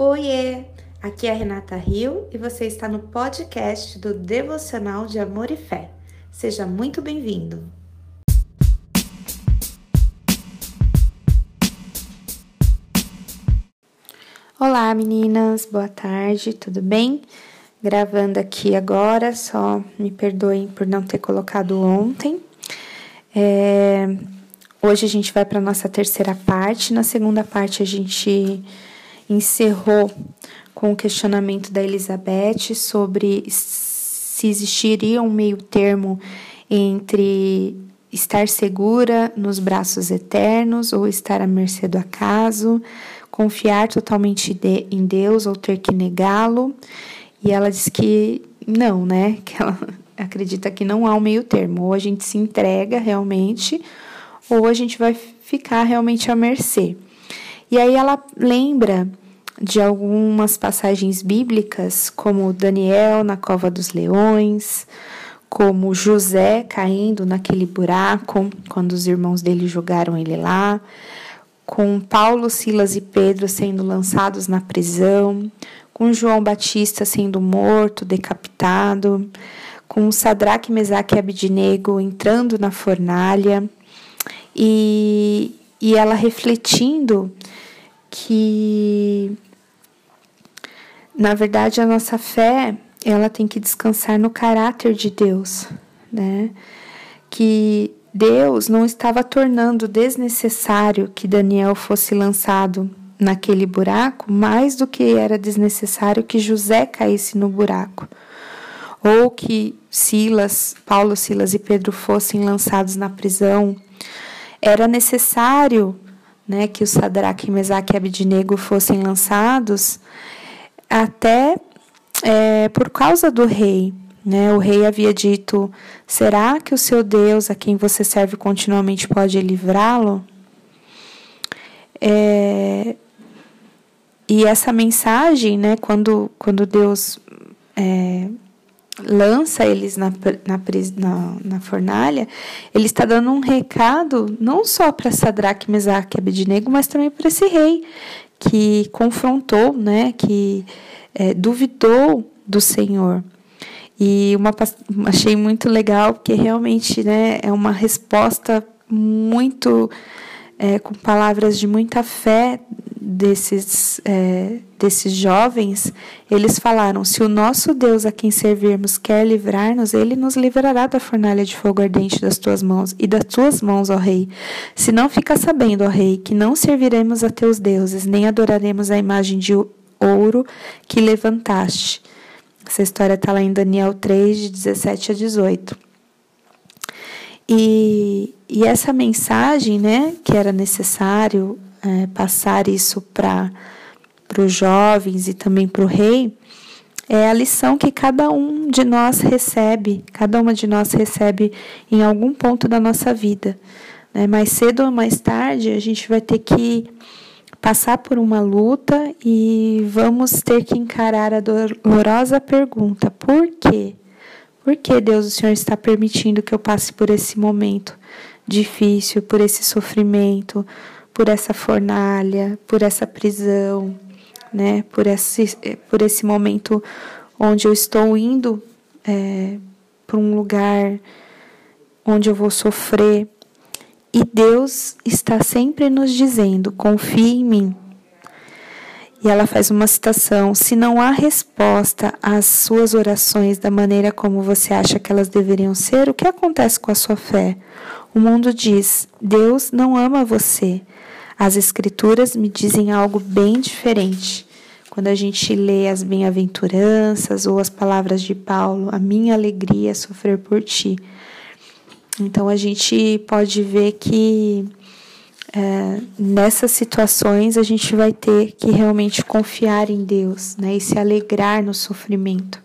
Oiê! Aqui é a Renata Rio e você está no podcast do Devocional de Amor e Fé. Seja muito bem-vindo! Olá meninas, boa tarde, tudo bem? Gravando aqui agora, só me perdoem por não ter colocado ontem. É, hoje a gente vai para nossa terceira parte. Na segunda parte, a gente encerrou com o questionamento da Elizabeth sobre se existiria um meio termo entre estar segura nos braços eternos ou estar à mercê do acaso, confiar totalmente de, em Deus ou ter que negá-lo. E ela diz que não, né? Que ela acredita que não há um meio termo. Ou a gente se entrega realmente, ou a gente vai ficar realmente à mercê. E aí ela lembra de algumas passagens bíblicas, como Daniel na cova dos leões, como José caindo naquele buraco quando os irmãos dele jogaram ele lá, com Paulo, Silas e Pedro sendo lançados na prisão, com João Batista sendo morto, decapitado, com Sadraque, Mesaque e Abidnego entrando na fornalha. E, e ela refletindo que na verdade a nossa fé ela tem que descansar no caráter de Deus, né? Que Deus não estava tornando desnecessário que Daniel fosse lançado naquele buraco mais do que era desnecessário que José caísse no buraco, ou que Silas, Paulo, Silas e Pedro fossem lançados na prisão. Era necessário né, que o Sadraque, Mesaque e Abidnego fossem lançados até é, por causa do rei. Né? O rei havia dito: Será que o seu Deus, a quem você serve continuamente, pode livrá-lo? É, e essa mensagem, né, quando, quando Deus é, lança eles na, na, na, na, fornalha, ele está dando um recado não só para Sadraque, Mesaque e Abednego, mas também para esse rei que confrontou, né, que é, duvidou do Senhor. E uma, achei muito legal, porque realmente né, é uma resposta muito é, com palavras de muita fé desses, é, desses jovens, eles falaram: se o nosso Deus a quem servirmos quer livrar-nos, ele nos livrará da fornalha de fogo ardente das tuas mãos e das tuas mãos, ó Rei. Se não fica sabendo, ó Rei, que não serviremos a teus deuses, nem adoraremos a imagem de ouro que levantaste. Essa história está lá em Daniel 3, de 17 a 18. E, e essa mensagem, né, que era necessário é, passar isso para os jovens e também para o rei, é a lição que cada um de nós recebe, cada uma de nós recebe em algum ponto da nossa vida. Né? Mais cedo ou mais tarde, a gente vai ter que passar por uma luta e vamos ter que encarar a dolorosa pergunta: por quê? Por que Deus, o Senhor está permitindo que eu passe por esse momento difícil, por esse sofrimento, por essa fornalha, por essa prisão, né? Por esse, por esse momento onde eu estou indo é, para um lugar onde eu vou sofrer. E Deus está sempre nos dizendo: confie em mim, e ela faz uma citação: se não há resposta às suas orações da maneira como você acha que elas deveriam ser, o que acontece com a sua fé? O mundo diz: Deus não ama você. As Escrituras me dizem algo bem diferente. Quando a gente lê as bem-aventuranças ou as palavras de Paulo, a minha alegria é sofrer por ti. Então a gente pode ver que é, nessas situações a gente vai ter que realmente confiar em Deus, né, e se alegrar no sofrimento.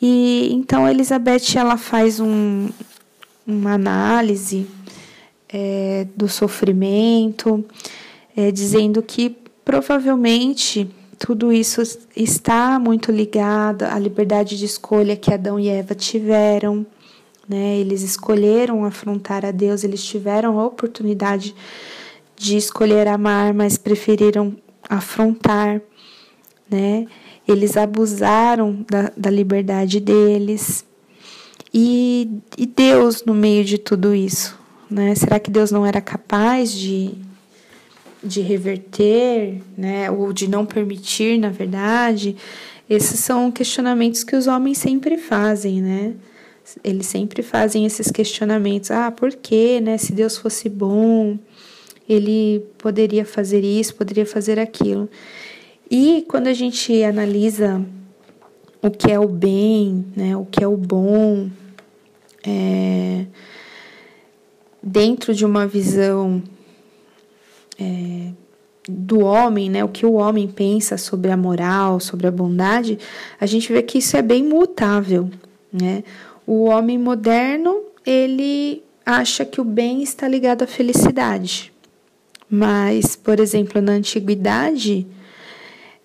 E então Elizabeth ela faz um, uma análise é, do sofrimento, é, dizendo que provavelmente tudo isso está muito ligado à liberdade de escolha que Adão e Eva tiveram né? Eles escolheram afrontar a Deus, eles tiveram a oportunidade de escolher amar, mas preferiram afrontar, né? Eles abusaram da, da liberdade deles. E, e Deus no meio de tudo isso, né? Será que Deus não era capaz de, de reverter, né? Ou de não permitir, na verdade? Esses são questionamentos que os homens sempre fazem, né? Eles sempre fazem esses questionamentos. Ah, por quê, né? Se Deus fosse bom, ele poderia fazer isso, poderia fazer aquilo. E quando a gente analisa o que é o bem, né? O que é o bom, é, dentro de uma visão é, do homem, né, o que o homem pensa sobre a moral, sobre a bondade, a gente vê que isso é bem mutável, né? O homem moderno, ele acha que o bem está ligado à felicidade. Mas, por exemplo, na antiguidade,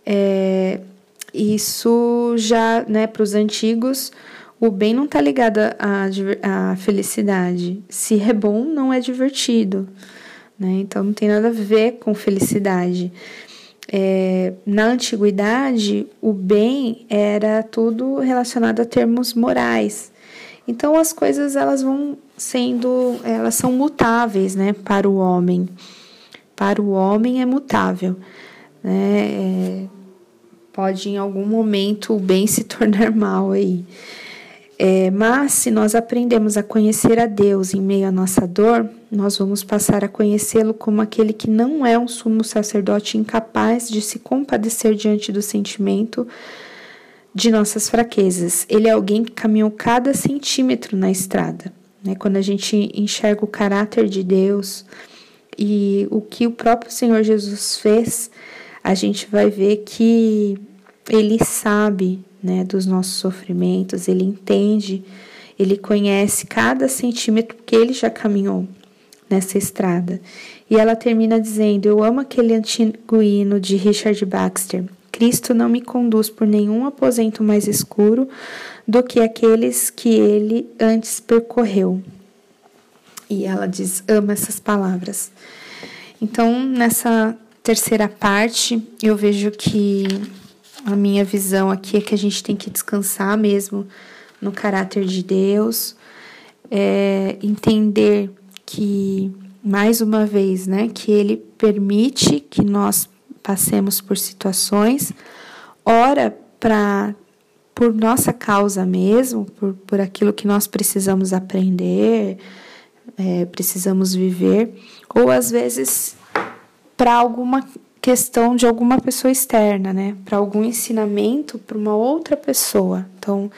é, isso já, né, para os antigos, o bem não está ligado à, à felicidade. Se é bom, não é divertido. Né? Então não tem nada a ver com felicidade. É, na antiguidade, o bem era tudo relacionado a termos morais. Então as coisas elas vão sendo, elas são mutáveis, né, para o homem. Para o homem é mutável, né? É, pode em algum momento o bem se tornar mal aí. É, mas se nós aprendemos a conhecer a Deus em meio à nossa dor, nós vamos passar a conhecê-lo como aquele que não é um sumo sacerdote incapaz de se compadecer diante do sentimento de nossas fraquezas. Ele é alguém que caminhou cada centímetro na estrada. Né? Quando a gente enxerga o caráter de Deus e o que o próprio Senhor Jesus fez, a gente vai ver que ele sabe né, dos nossos sofrimentos, ele entende, ele conhece cada centímetro que ele já caminhou nessa estrada. E ela termina dizendo: Eu amo aquele antigo hino de Richard Baxter. Cristo não me conduz por nenhum aposento mais escuro do que aqueles que ele antes percorreu. E ela diz: ama essas palavras. Então, nessa terceira parte, eu vejo que a minha visão aqui é que a gente tem que descansar mesmo no caráter de Deus, é, entender que, mais uma vez, né, que Ele permite que nós passemos por situações, ora para por nossa causa mesmo, por, por aquilo que nós precisamos aprender, é, precisamos viver, ou às vezes para alguma questão de alguma pessoa externa, né? Para algum ensinamento para uma outra pessoa. Então,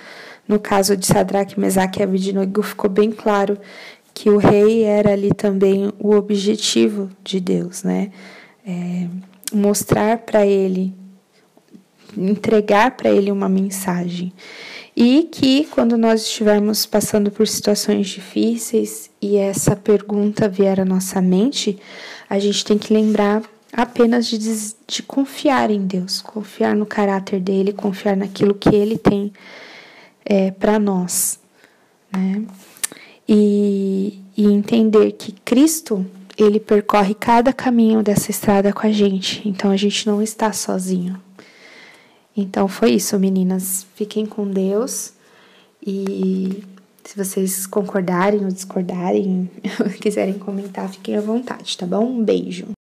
no caso de Sadraque, Mesaque e Abednego, ficou bem claro que o rei era ali também o objetivo de Deus, né? É, mostrar para ele, entregar para ele uma mensagem. E que quando nós estivermos passando por situações difíceis e essa pergunta vier à nossa mente, a gente tem que lembrar apenas de, de confiar em Deus, confiar no caráter dele, confiar naquilo que ele tem é, para nós, né? E, e entender que Cristo ele percorre cada caminho dessa estrada com a gente, então a gente não está sozinho. Então foi isso, meninas. Fiquem com Deus e se vocês concordarem ou discordarem, quiserem comentar, fiquem à vontade, tá bom? Um beijo.